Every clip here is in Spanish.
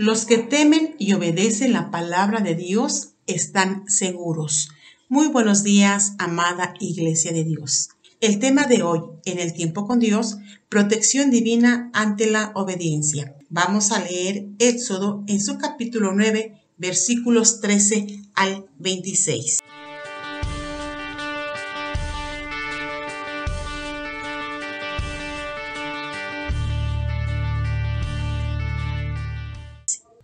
Los que temen y obedecen la palabra de Dios están seguros. Muy buenos días, amada Iglesia de Dios. El tema de hoy, en el tiempo con Dios, protección divina ante la obediencia. Vamos a leer Éxodo en su capítulo 9, versículos 13 al 26.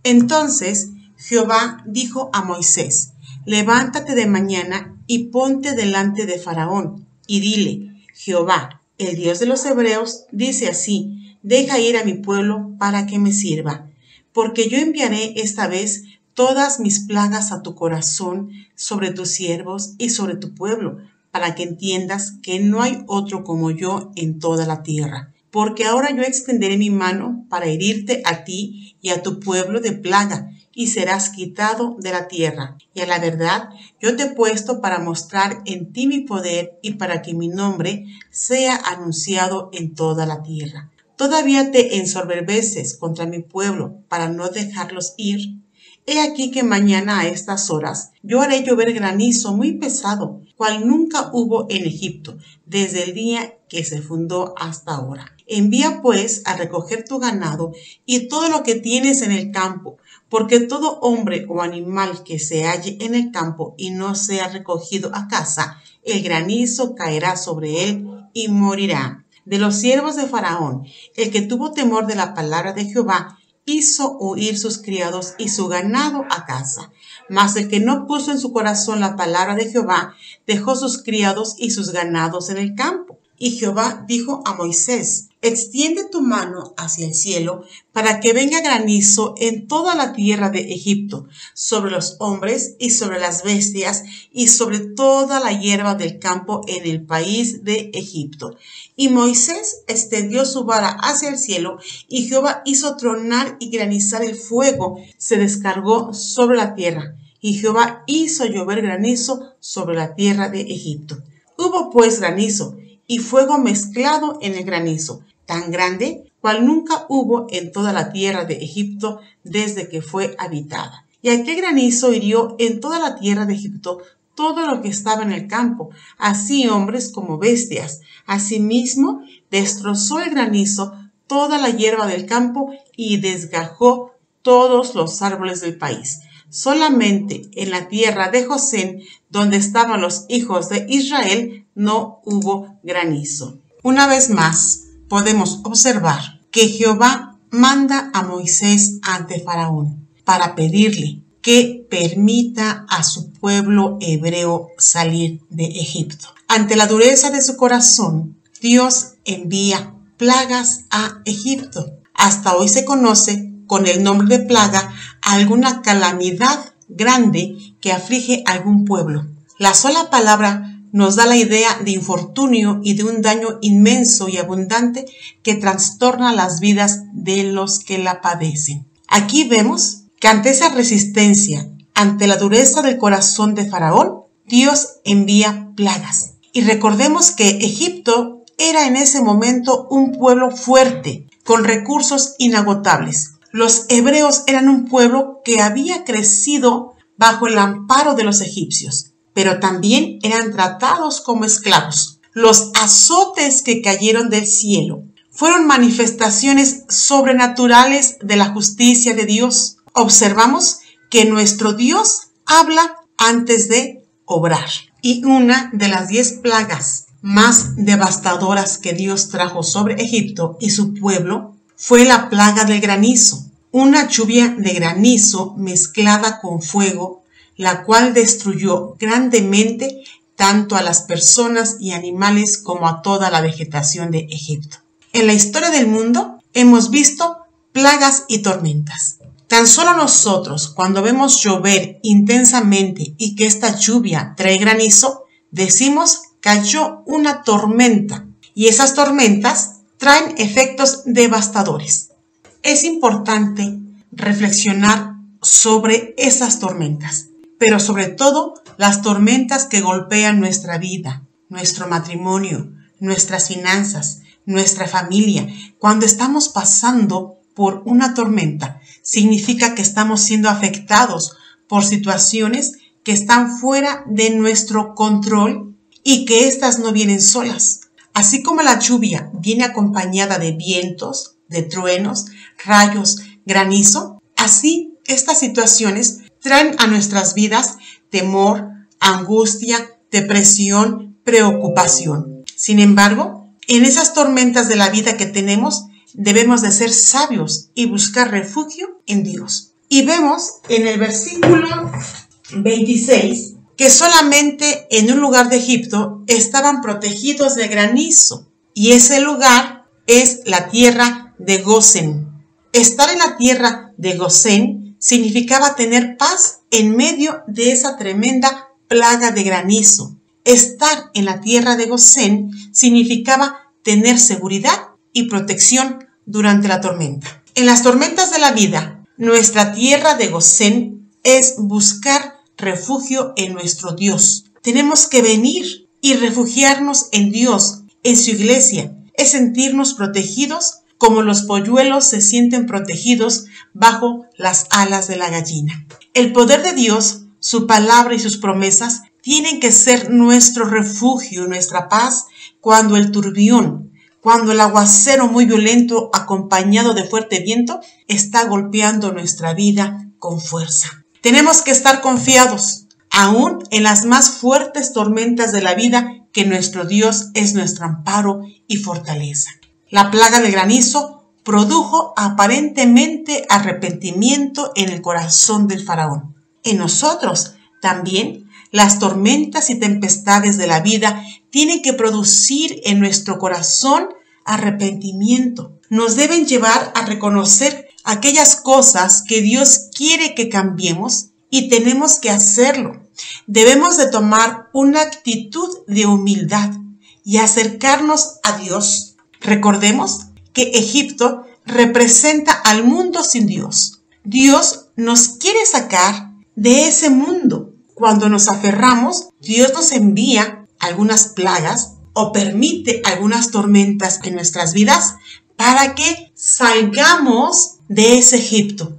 Entonces Jehová dijo a Moisés, levántate de mañana y ponte delante de Faraón, y dile, Jehová, el Dios de los Hebreos, dice así, deja ir a mi pueblo para que me sirva, porque yo enviaré esta vez todas mis plagas a tu corazón sobre tus siervos y sobre tu pueblo, para que entiendas que no hay otro como yo en toda la tierra porque ahora yo extenderé mi mano para herirte a ti y a tu pueblo de plaga, y serás quitado de la tierra. Y a la verdad, yo te he puesto para mostrar en ti mi poder y para que mi nombre sea anunciado en toda la tierra. Todavía te ensorberbeces contra mi pueblo para no dejarlos ir. He aquí que mañana a estas horas yo haré llover granizo muy pesado, cual nunca hubo en Egipto, desde el día que se fundó hasta ahora. Envía pues a recoger tu ganado y todo lo que tienes en el campo, porque todo hombre o animal que se halle en el campo y no sea recogido a casa, el granizo caerá sobre él y morirá. De los siervos de Faraón, el que tuvo temor de la palabra de Jehová hizo huir sus criados y su ganado a casa. Mas el que no puso en su corazón la palabra de Jehová, dejó sus criados y sus ganados en el campo. Y Jehová dijo a Moisés, extiende tu mano hacia el cielo para que venga granizo en toda la tierra de Egipto, sobre los hombres y sobre las bestias y sobre toda la hierba del campo en el país de Egipto. Y Moisés extendió su vara hacia el cielo y Jehová hizo tronar y granizar el fuego, se descargó sobre la tierra. Y Jehová hizo llover granizo sobre la tierra de Egipto. Hubo pues granizo y fuego mezclado en el granizo, tan grande cual nunca hubo en toda la tierra de Egipto desde que fue habitada. Y aquel granizo hirió en toda la tierra de Egipto todo lo que estaba en el campo, así hombres como bestias. Asimismo, destrozó el granizo toda la hierba del campo y desgajó todos los árboles del país. Solamente en la tierra de José, donde estaban los hijos de Israel, no hubo granizo. Una vez más, podemos observar que Jehová manda a Moisés ante Faraón para pedirle que permita a su pueblo hebreo salir de Egipto. Ante la dureza de su corazón, Dios envía plagas a Egipto. Hasta hoy se conoce con el nombre de plaga alguna calamidad grande que aflige a algún pueblo. La sola palabra nos da la idea de infortunio y de un daño inmenso y abundante que trastorna las vidas de los que la padecen. Aquí vemos que ante esa resistencia, ante la dureza del corazón de Faraón, Dios envía plagas. Y recordemos que Egipto era en ese momento un pueblo fuerte, con recursos inagotables. Los hebreos eran un pueblo que había crecido bajo el amparo de los egipcios pero también eran tratados como esclavos. Los azotes que cayeron del cielo fueron manifestaciones sobrenaturales de la justicia de Dios. Observamos que nuestro Dios habla antes de obrar. Y una de las diez plagas más devastadoras que Dios trajo sobre Egipto y su pueblo fue la plaga del granizo, una lluvia de granizo mezclada con fuego la cual destruyó grandemente tanto a las personas y animales como a toda la vegetación de Egipto. En la historia del mundo hemos visto plagas y tormentas. Tan solo nosotros, cuando vemos llover intensamente y que esta lluvia trae granizo, decimos cayó una tormenta y esas tormentas traen efectos devastadores. Es importante reflexionar sobre esas tormentas pero sobre todo las tormentas que golpean nuestra vida, nuestro matrimonio, nuestras finanzas, nuestra familia. Cuando estamos pasando por una tormenta, significa que estamos siendo afectados por situaciones que están fuera de nuestro control y que éstas no vienen solas. Así como la lluvia viene acompañada de vientos, de truenos, rayos, granizo, así estas situaciones traen a nuestras vidas temor, angustia, depresión, preocupación. Sin embargo, en esas tormentas de la vida que tenemos, debemos de ser sabios y buscar refugio en Dios. Y vemos en el versículo 26 que solamente en un lugar de Egipto estaban protegidos de granizo y ese lugar es la tierra de Gosen. Estar en la tierra de Gosen significaba tener paz en medio de esa tremenda plaga de granizo. Estar en la tierra de Gosen significaba tener seguridad y protección durante la tormenta. En las tormentas de la vida, nuestra tierra de Gosén es buscar refugio en nuestro Dios. Tenemos que venir y refugiarnos en Dios, en su iglesia. Es sentirnos protegidos como los polluelos se sienten protegidos bajo las alas de la gallina. El poder de Dios, su palabra y sus promesas tienen que ser nuestro refugio, nuestra paz, cuando el turbión, cuando el aguacero muy violento acompañado de fuerte viento está golpeando nuestra vida con fuerza. Tenemos que estar confiados, aún en las más fuertes tormentas de la vida, que nuestro Dios es nuestro amparo y fortaleza. La plaga de granizo produjo aparentemente arrepentimiento en el corazón del faraón. En nosotros también las tormentas y tempestades de la vida tienen que producir en nuestro corazón arrepentimiento. Nos deben llevar a reconocer aquellas cosas que Dios quiere que cambiemos y tenemos que hacerlo. Debemos de tomar una actitud de humildad y acercarnos a Dios. Recordemos que Egipto representa al mundo sin Dios. Dios nos quiere sacar de ese mundo. Cuando nos aferramos, Dios nos envía algunas plagas o permite algunas tormentas en nuestras vidas para que salgamos de ese Egipto,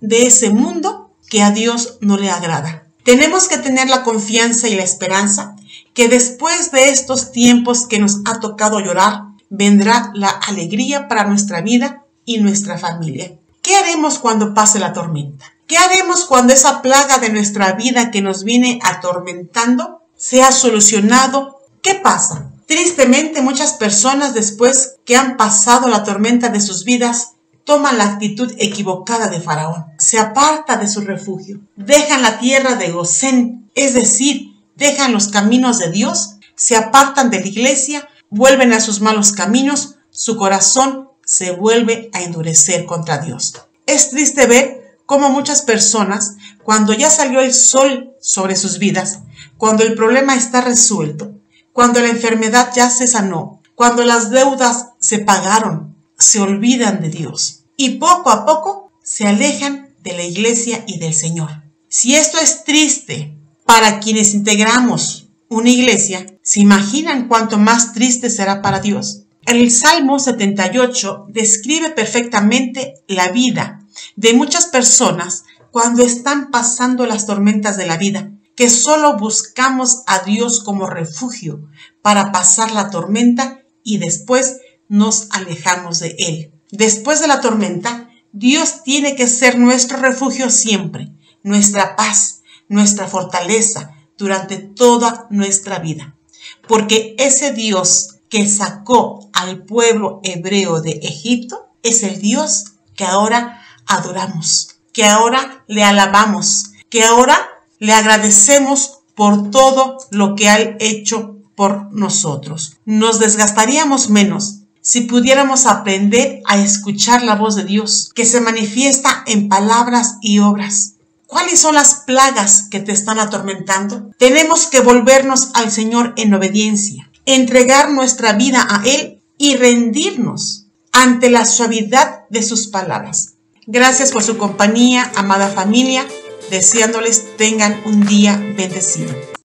de ese mundo que a Dios no le agrada. Tenemos que tener la confianza y la esperanza que después de estos tiempos que nos ha tocado llorar, vendrá la alegría para nuestra vida y nuestra familia. ¿Qué haremos cuando pase la tormenta? ¿Qué haremos cuando esa plaga de nuestra vida que nos viene atormentando sea solucionado? ¿Qué pasa? Tristemente, muchas personas después que han pasado la tormenta de sus vidas, toman la actitud equivocada de Faraón. Se aparta de su refugio. Dejan la tierra de Gosén, es decir, dejan los caminos de Dios, se apartan de la iglesia, vuelven a sus malos caminos, su corazón se vuelve a endurecer contra Dios. Es triste ver cómo muchas personas, cuando ya salió el sol sobre sus vidas, cuando el problema está resuelto, cuando la enfermedad ya se sanó, cuando las deudas se pagaron, se olvidan de Dios y poco a poco se alejan de la iglesia y del Señor. Si esto es triste para quienes integramos una iglesia, ¿se imaginan cuánto más triste será para Dios? El Salmo 78 describe perfectamente la vida de muchas personas cuando están pasando las tormentas de la vida que solo buscamos a Dios como refugio para pasar la tormenta y después nos alejamos de Él. Después de la tormenta, Dios tiene que ser nuestro refugio siempre, nuestra paz, nuestra fortaleza durante toda nuestra vida. Porque ese Dios que sacó al pueblo hebreo de Egipto es el Dios que ahora adoramos, que ahora le alabamos, que ahora le agradecemos por todo lo que ha hecho por nosotros. Nos desgastaríamos menos si pudiéramos aprender a escuchar la voz de Dios, que se manifiesta en palabras y obras. ¿Cuáles son las plagas que te están atormentando? Tenemos que volvernos al Señor en obediencia, entregar nuestra vida a Él y rendirnos ante la suavidad de sus palabras. Gracias por su compañía, amada familia deseándoles tengan un día bendecido.